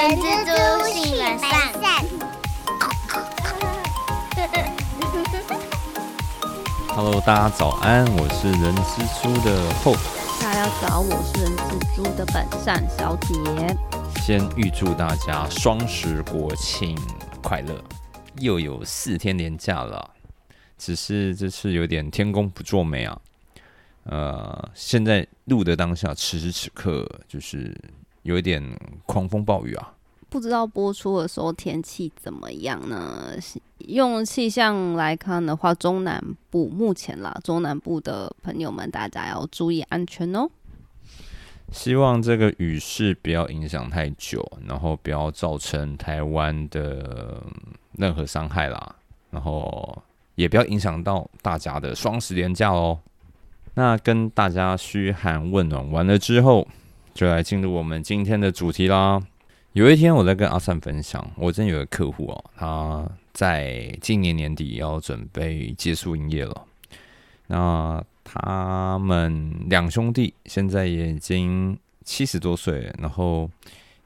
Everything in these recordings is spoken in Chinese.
人蜘蛛性本善。Hello，大家早安，我是人蜘蛛的后。大家早，我是人蜘蛛的本善小姐。先预祝大家双十国庆快乐，又有四天连假了，只是这次有点天公不作美啊。呃，现在录的当下，此时此刻就是有一点狂风暴雨啊。不知道播出的时候天气怎么样呢？用气象来看的话，中南部目前啦，中南部的朋友们，大家要注意安全哦。希望这个雨势不要影响太久，然后不要造成台湾的任何伤害啦，然后也不要影响到大家的双十连假哦。那跟大家嘘寒问暖完了之后，就来进入我们今天的主题啦。有一天我在跟阿善分享，我真有个客户哦，他在今年年底要准备结束营业了。那他们两兄弟现在也已经七十多岁，然后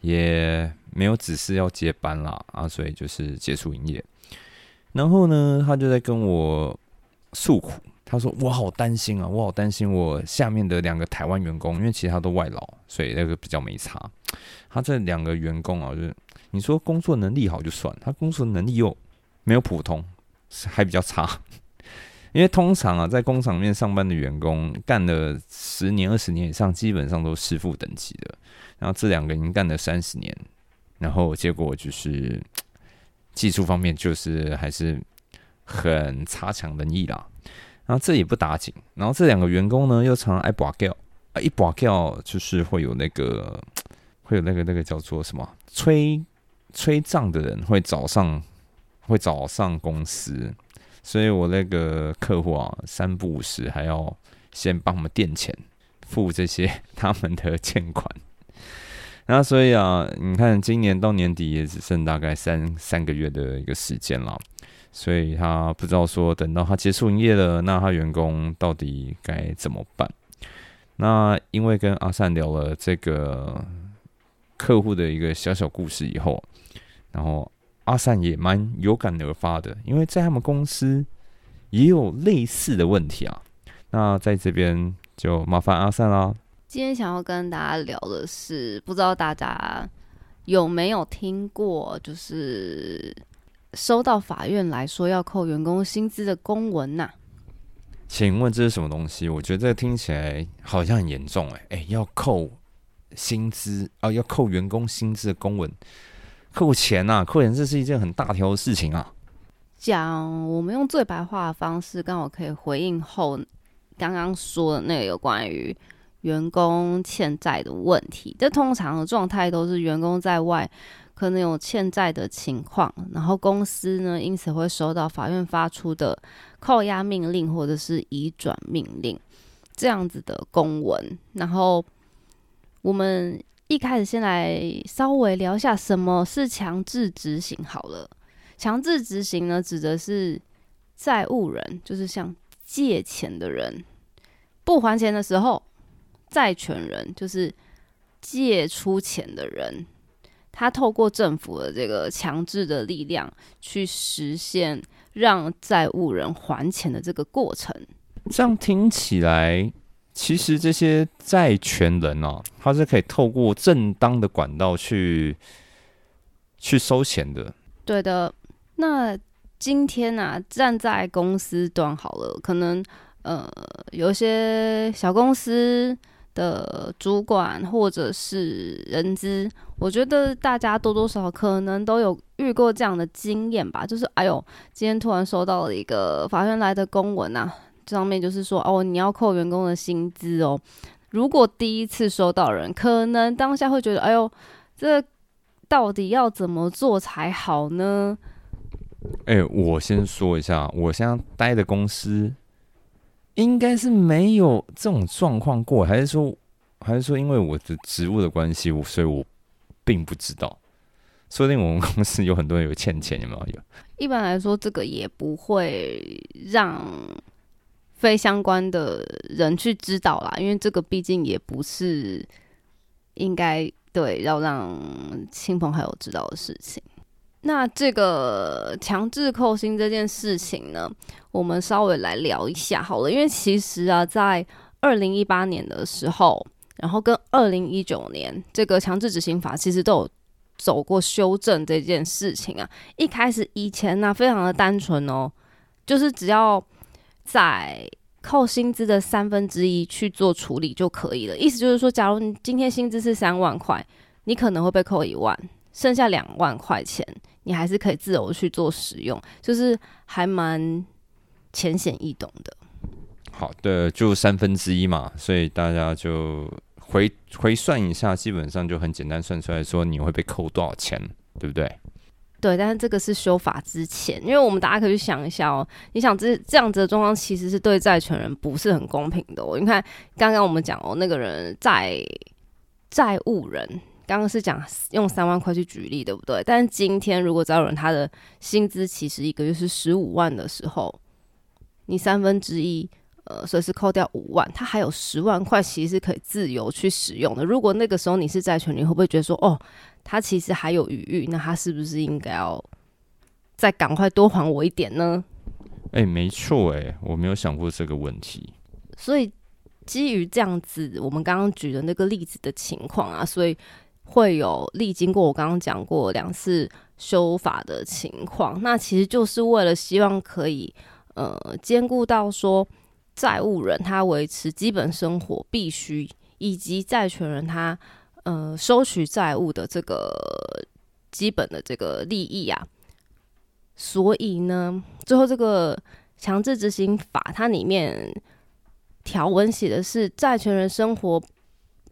也没有指示要接班啦啊，所以就是结束营业。然后呢，他就在跟我诉苦，他说：“我好担心啊，我好担心我下面的两个台湾员工，因为其他都外劳，所以那个比较没差。他这两个员工啊，就是你说工作能力好就算，他工作能力又没有普通，还比较差。”因为通常啊，在工厂里面上班的员工干了十年、二十年以上，基本上都师傅等级的。然后这两个已经干了三十年，然后结果就是技术方面就是还是很差强人意啦。然后这也不打紧，然后这两个员工呢又常常爱拔掉啊，一拔掉就是会有那个会有那个那个叫做什么催催账的人会找上会找上公司。所以我那个客户啊，三不五时还要先帮我们垫钱，付这些他们的欠款。然后所以啊，你看今年到年底也只剩大概三三个月的一个时间了，所以他不知道说等到他结束营业了，那他员工到底该怎么办？那因为跟阿善聊了这个客户的一个小小故事以后，然后。阿善也蛮有感而发的，因为在他们公司也有类似的问题啊。那在这边就麻烦阿善啦。今天想要跟大家聊的是，不知道大家有没有听过，就是收到法院来说要扣员工薪资的公文呐、请问这是什么东西？我觉得这听起来好像很严重哎、哎、要扣薪资啊，要扣员工薪资的公文。扣钱呐、啊，扣钱这是一件很大条的事情啊。讲我们用最白话的方式，刚好可以回应后刚刚说的那个有关于员工欠债的问题。这通常的状态都是员工在外可能有欠债的情况，然后公司呢因此会收到法院发出的扣押命令或者是移转命令这样子的公文，然后我们。一开始先来稍微聊一下什么是强制执行好了。强制执行呢，指的是债务人，就是像借钱的人不还钱的时候，债权人就是借出钱的人，他透过政府的这个强制的力量去实现让债务人还钱的这个过程。这样听起来。其实这些债权人哦、啊，他是可以透过正当的管道去去收钱的。对的。那今天啊，站在公司端好了，可能呃有一些小公司的主管或者是人资，我觉得大家多多少少可能都有遇过这样的经验吧。就是哎呦，今天突然收到了一个法院来的公文啊。上面就是说哦，你要扣员工的薪资哦。如果第一次收到人，可能当下会觉得，哎呦，这到底要怎么做才好呢？哎、我先说一下，我现在待的公司应该是没有这种状况过，还是说，还是说，因为我的职务的关系，我所以我并不知道。说不定我们公司有很多人有欠钱，有没有？有。一般来说，这个也不会让。非相关的人去知道啦，因为这个毕竟也不是应该对，要让亲朋好友知道的事情。那这个强制扣薪这件事情呢，我们稍微来聊一下好了，因为其实啊，在二零一八年的时候，然后跟二零一九年这个强制执行法其实都有走过修正这件事情啊。一开始以前呢，非常的单纯哦，就是只要在扣薪资的三分之一去做处理就可以了。意思就是说，假如你今天薪资是三万块，你可能会被扣一万，剩下两万块钱。你还是可以自由去做使用，就是还蛮浅显易懂的。好的，就三分之一嘛，所以大家就回回算一下，基本上就很简单算出来说你会被扣多少钱，对不对？对，但是这个是修法之前，因为我们大家可以去想一下哦，你想这这样子的状况其实是对债权人不是很公平的哦。你看刚刚我们讲哦，那个人债债务人。刚刚是讲用三万块去举例，对不对？但是今天如果找人他的薪资其实一个月是十五万的时候，你三分之一，呃，随时扣掉五万，他还有十万块其实是可以自由去使用的。如果那个时候你是债权，你会不会觉得说，哦，他其实还有余裕，那他是不是应该要再赶快多还我一点呢？哎，没错，哎，我没有想过这个问题。所以基于这样子，我们刚刚举的那个例子的情况啊，所以。会有历经过我刚刚讲过两次修法的情况，那其实就是为了希望可以呃兼顾到说债务人他维持基本生活必须，以及债权人他呃收取债务的这个基本的这个利益啊。所以呢，最后这个强制执行法它里面条文写的是债权人生活。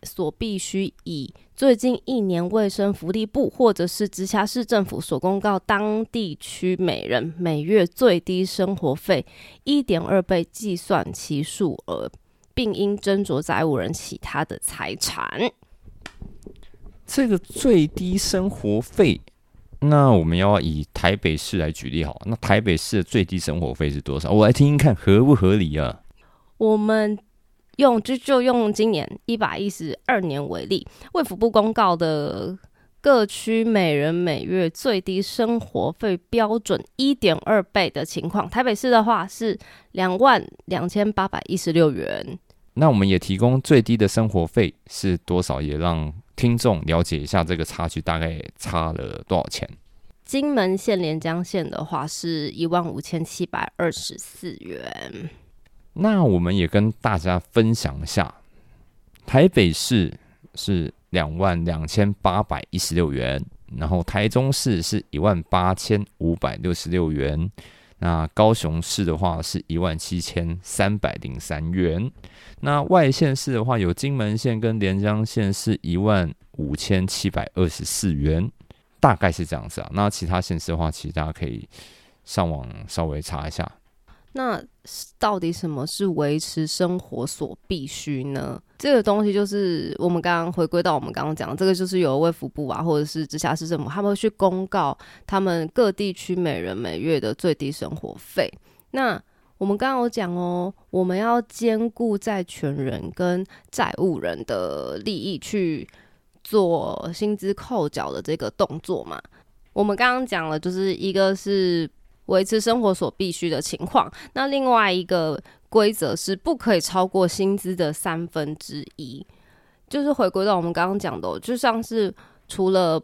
所必须以最近一年卫生福利部或者是直辖市政府所公告当地区每人每月最低生活费一点二倍计算其数额，并应斟酌债务人其他的财产。这个最低生活费，那我们要以台北市来举例好，那台北市的最低生活费是多少？我来听听看合不合理啊？我们。用就就用今年一百一十二年为例，卫福部公告的各区每人每月最低生活费标准一点二倍的情况，台北市的话是两万两千八百一十六元。那我们也提供最低的生活费是多少，也让听众了解一下这个差距大概差了多少钱。金门县连江县的话是一万五千七百二十四元。那我们也跟大家分享一下，台北市是两万两千八百一十六元，然后台中市是一万八千五百六十六元，那高雄市的话是一万七千三百零三元，那外县市的话有金门县跟连江县是一万五千七百二十四元，大概是这样子啊。那其他县市的话，其实大家可以上网稍微查一下。那到底什么是维持生活所必须呢？这个东西就是我们刚刚回归到我们刚刚讲，这个就是由卫福部啊，或者是直辖市政府，他们会去公告他们各地区每人每月的最低生活费。那我们刚刚有讲哦，我们要兼顾债权人跟债务人的利益去做薪资扣缴的这个动作嘛。我们刚刚讲了，就是一个是。维持生活所必须的情况，那另外一个规则是不可以超过薪资的三分之一，就是回归到我们刚刚讲的，就像是除了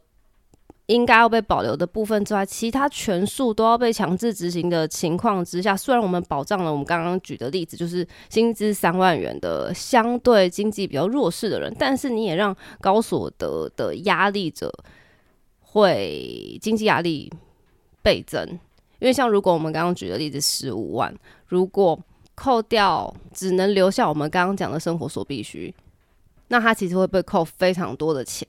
应该要被保留的部分之外，其他全数都要被强制执行的情况之下，虽然我们保障了我们刚刚举的例子，就是薪资三万元的相对经济比较弱势的人，但是你也让高所得的压力者会经济压力倍增。因为像如果我们刚刚举的例子十五万，如果扣掉只能留下我们刚刚讲的生活所必须，那他其实会被扣非常多的钱。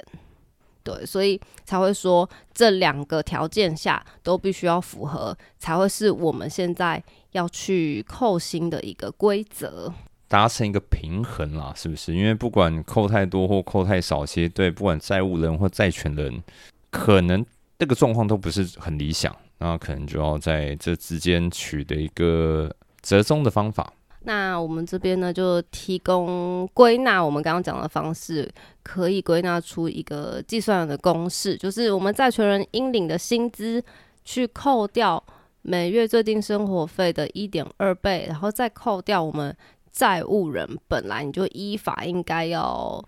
对，所以才会说这两个条件下都必须要符合，才会是我们现在要去扣薪的一个规则，达成一个平衡啦，是不是？因为不管扣太多或扣太少，其实对不管债务人或债权人，可能这个状况都不是很理想。那可能就要在这之间取得一个折中的方法。那我们这边呢，就提供归纳我们刚刚讲的方式，可以归纳出一个计算的公式，就是我们债权人应领的薪资去扣掉每月最低生活费的一点二倍，然后再扣掉我们债务人本来你就依法应该要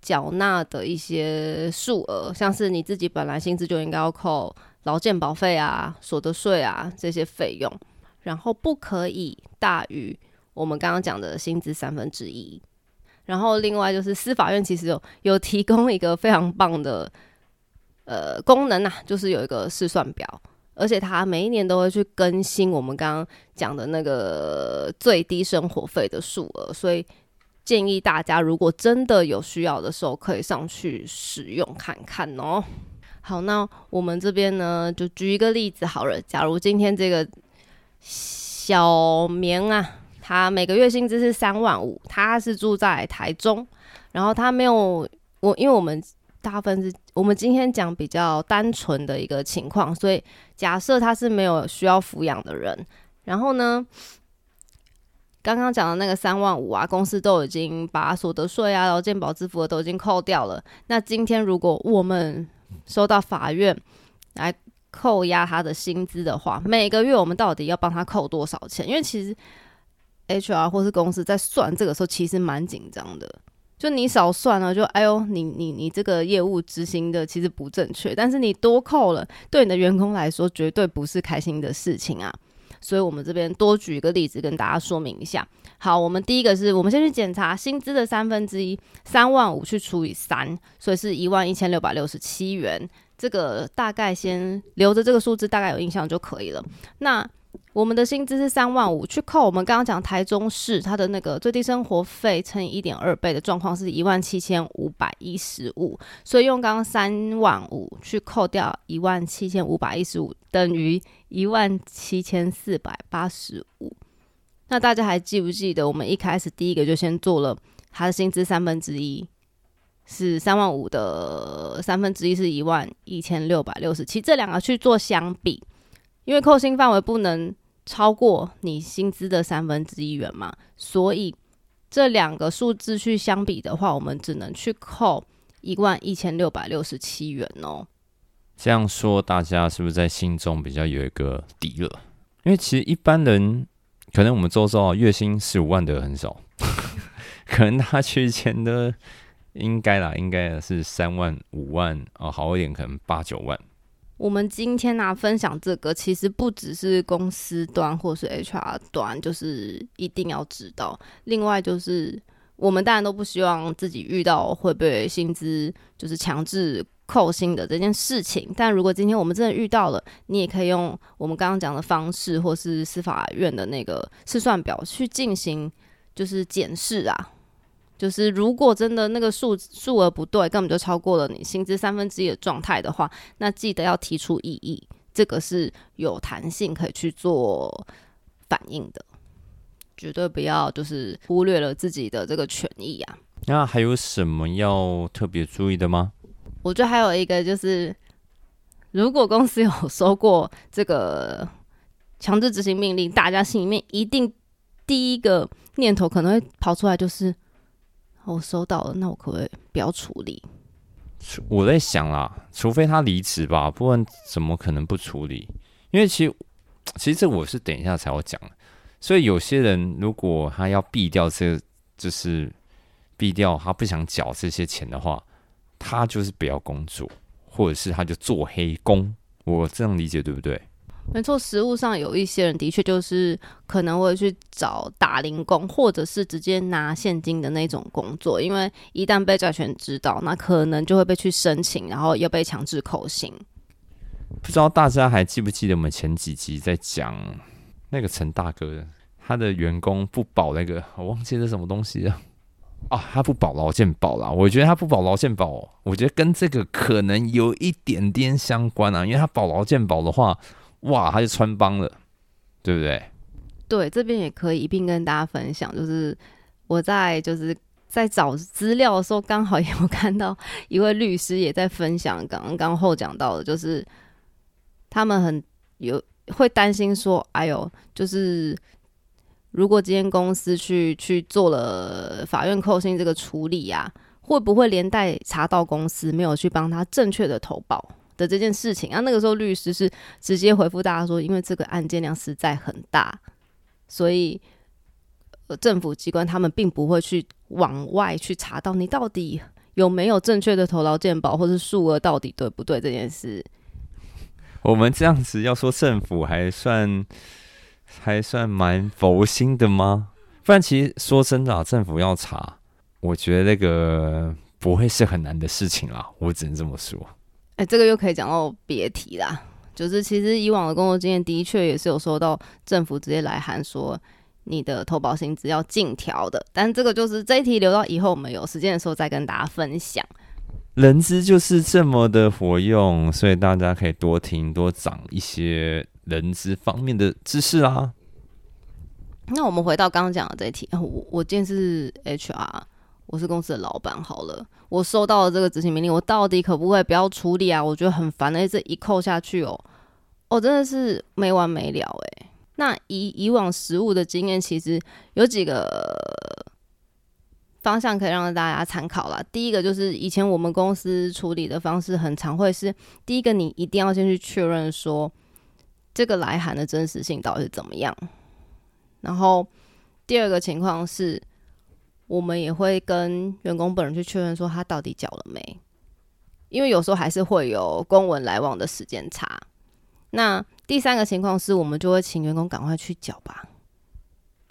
缴纳的一些数额，像是你自己本来薪资就应该要扣劳健保费啊、所得税啊这些费用。然后不可以大于我们刚刚讲的薪资三分之一。然后另外就是司法院其实有有提供一个非常棒的呃功能呐，就是有一个试算表，而且它每一年都会去更新我们刚刚讲的那个最低生活费的数额，所以建议大家如果真的有需要的时候，可以上去使用看看哦。好，那我们这边呢就举一个例子好了，假如今天这个。小明啊，他每个月薪资是三万五，他是住在台中，然后他没有我，因为我们大部分是我们今天讲比较单纯的一个情况，所以假设他是没有需要抚养的人，然后呢，刚刚讲的那个三万五啊，公司都已经把所得税啊、劳健保支付的都已经扣掉了，那今天如果我们收到法院来。扣押他的薪资的话，每个月我们到底要帮他扣多少钱？因为其实 HR 或是公司在算这个时候，其实蛮紧张的。就你少算了，就哎呦，你你你这个业务执行的其实不正确，但是你多扣了，对你的员工来说绝对不是开心的事情啊。所以我们这边多举一个例子跟大家说明一下。好，我们第一个是我们先去检查薪资的三分之一，三万五去除以三，所以是一万一千六百六十七元。这个大概先留着这个数字，大概有印象就可以了。那我们的薪资是三万五，去扣我们刚刚讲台中市它的那个最低生活费乘以一点二倍的状况是一万七千五百一十五，所以用刚刚三万五去扣掉一万七千五百一十五，等于一万七千四百八十五。那大家还记不记得我们一开始第一个就先做了他的薪资三分之一？是三万五的三分之一是一万一千六百六十七，这两个去做相比，因为扣薪范围不能超过你薪资的三分之一元嘛，所以这两个数字去相比的话，我们只能去扣一万一千六百六十七元哦。这样说，大家是不是在心中比较有一个底了？因为其实一般人可能我们周遭月薪十五万的很少，可能他缺钱的。应该啦，应该是三万五万哦，好一点可能八九万。我们今天呢分享这个，其实不只是公司端或是 HR 端，就是一定要知道。另外就是我们当然都不希望自己遇到会被薪资就是强制扣薪的这件事情。但如果今天我们真的遇到了，你也可以用我们刚刚讲的方式，或是司法院的那个试算表去进行就是检视啊。就是如果真的那个数数额不对，根本就超过了你薪资三分之一的状态的话，那记得要提出异议，这个是有弹性可以去做反应的，绝对不要就是忽略了自己的这个权益啊。那还有什么要特别注意的吗？我觉得还有一个就是，如果公司有 收过这个强制执行命令，大家心里面一定第一个念头可能会跑出来就是。我收到了，那我可不可以不要处理？我在想啦，除非他离职吧，不然怎么可能不处理？因为其实，其实这我是等一下才要讲。所以有些人如果他要避掉这，就是避掉他不想缴这些钱的话，他就是不要工作，或者是他就做黑工。我这样理解对不对？没错，实物上有一些人的确就是可能会去找打零工，或者是直接拿现金的那种工作，因为一旦被债权知道，那可能就会被去申请，然后又被强制扣薪。不知道大家还记不记得我们前几集在讲那个陈大哥，他的员工不保那个，我忘记是什么东西了。啊，他不保劳健保啦，我觉得他不保劳健保，我觉得跟这个可能有一点点相关啊，因为他保劳健保的话。哇，他就穿帮了，对不对？对，这边也可以一并跟大家分享。就是我在就是在找资料的时候，刚好也有看到一位律师也在分享刚刚后讲到的，就是他们很有会担心说，哎呦，就是如果今天公司去去做了法院扣薪这个处理啊，会不会连带查到公司没有去帮他正确的投保的这件事情啊？那个时候律师是直接回复大家说，因为这个案件量实在很大，所以政府机关他们并不会去往外去查到你到底有没有正确的投劳健保，或是数额到底对不对这件事。我们这样子要说政府还算还算蛮佛心的吗？不然其实说真的啊，政府要查，我觉得那个不会是很难的事情啦。我只能这么说。哎、这个又可以讲到别提啦。就是其实以往的工作经验，的确也是有收到政府直接来函说你的投保薪资要尽调的，但这个就是这一题留到以后我们有时间的时候再跟大家分享。人资就是这么的活用，所以大家可以多听多长一些人资方面的知识啊。那我们回到刚刚讲的这一题，我我今天是 HR，我是公司的老板，好了，我收到了这个执行命令，我到底可不可以不要处理啊？我觉得很烦的，这一扣下去哦，哦，真的是没完没了诶。那以以往实务的经验，其实有几个方向可以让大家参考啦。第一个就是以前我们公司处理的方式，很常会是第一个，你一定要先去确认说这个来函的真实性到底是怎么样。然后第二个情况是，我们也会跟员工本人去确认说他到底缴了没，因为有时候还是会有公文来往的时间差。那第三个情况是我们就会请员工赶快去缴吧，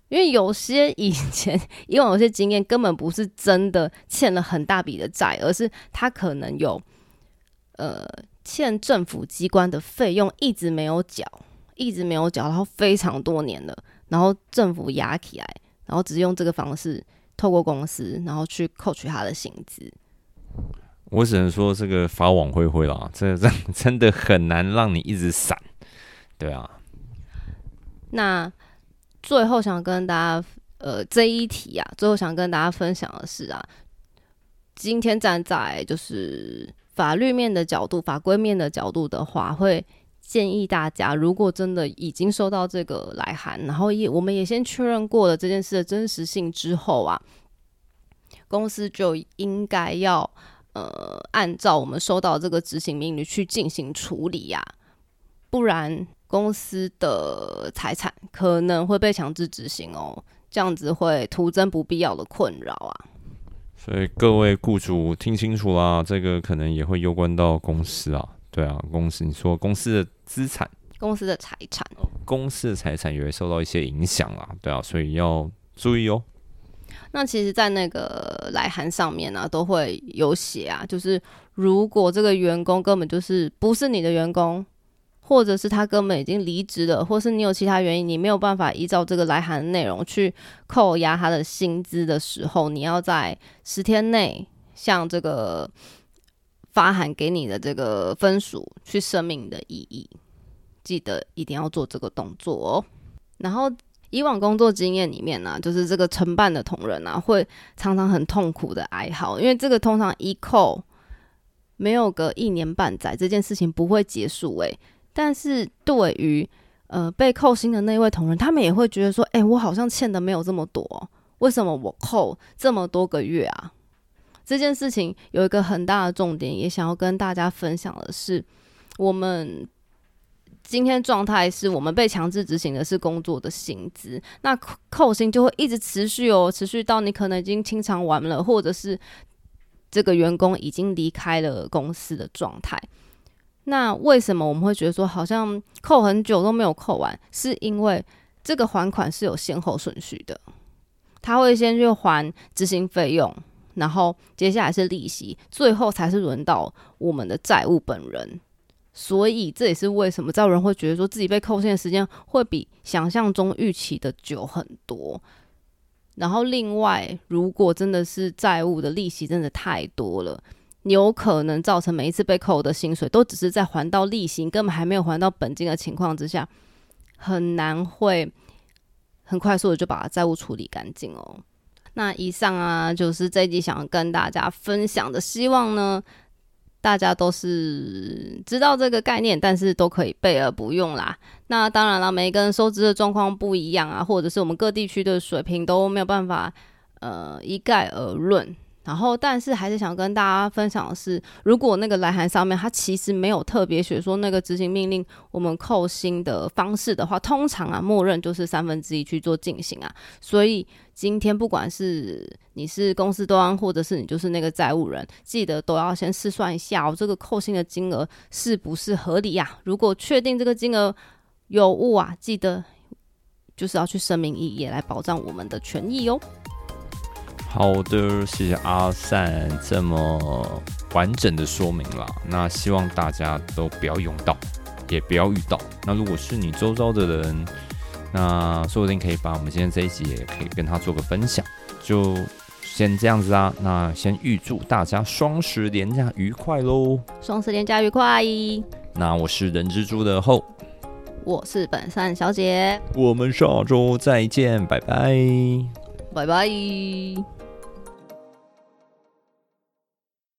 因为有些以前以往有些经验根本不是真的欠了很大笔的债，而是他可能有呃欠政府机关的费用一直没有缴，一直没有缴，然后非常多年了。然后政府压起来，然后只是用这个方式透过公司，然后去扣取他的薪资。我只能说这个法网恢恢啦，这这真的很难让你一直闪。对啊，那最后想跟大家，呃，这一题啊，最后想跟大家分享的是啊，今天站在就是法律面的角度、法规面的角度的话，会。建议大家，如果真的已经收到这个来函，然后也我们也先确认过了这件事的真实性之后啊，公司就应该要呃按照我们收到这个执行命令去进行处理呀、不然公司的财产可能会被强制执行哦，这样子会徒增不必要的困扰啊。所以各位雇主听清楚啦，这个可能也会攸关到公司啊。对啊，公司你说公司的资产、公司的财产。公司的财产也会受到一些影响啦。对啊，所以要注意哦。那其实，在那个来函上面呢、都会有写啊，就是如果这个员工根本就是不是你的员工，或者是他根本已经离职了，或是你有其他原因，你没有办法依照这个来函的内容去扣押他的薪资的时候，你要在十天内向这个发函给你的这个分属去声明你的异议，记得一定要做这个动作哦。然后以往工作经验里面呢、就是这个承办的同仁啊，会常常很痛苦的哀嚎，因为这个通常一扣没有个一年半载，这件事情不会结束诶、但是对于呃被扣薪的那位同仁，他们也会觉得说，诶、我好像欠的没有这么多，为什么我扣这么多个月啊？这件事情有一个很大的重点，也想要跟大家分享的是，我们今天状态是我们被强制执行的是工作的薪资，那扣扣薪就会一直持续哦，持续到你可能已经清偿完了，或者是这个员工已经离开了公司的状态。那为什么我们会觉得说好像扣很久都没有扣完？是因为这个还款是有先后顺序的，他会先去还执行费用，然后接下来是利息，最后才是轮到我们的债务本人。所以这也是为什么债务人会觉得说自己被扣现的时间会比想象中预期的久很多。然后另外，如果真的是债务的利息真的太多了，有可能造成每一次被扣的薪水都只是在还到利息，根本还没有还到本金的情况之下，很难会很快速的就把债务处理干净哦。那以上啊，就是这一集想要跟大家分享的，希望呢。大家都是知道这个概念，但是都可以备而不用啦。那当然了，每个人收支的状况不一样啊，或者是我们各地区的水平都没有办法呃一概而论。然后，但是还是想跟大家分享的是，如果那个来函上面它其实没有特别写说那个执行命令我们扣薪的方式的话，通常啊，默认就是三分之一去做进行啊。所以今天不管是你是公司端，或者是你就是那个债务人，记得都要先试算一下哦，这个扣薪的金额是不是合理呀？如果确定这个金额有误啊，记得就是要去声明异议来保障我们的权益哦。好的，谢谢阿善这么完整的说明了。那希望大家都不要用到，也不要遇到。那如果是你周遭的人，那说不定可以把我们今天这一集也可以跟他做个分享。就先这样子啊。那先预祝大家双十连假愉快喽！双十连假愉快。那我是人蜘蛛的后，我是本善小姐，我们下周再见，拜拜，拜拜。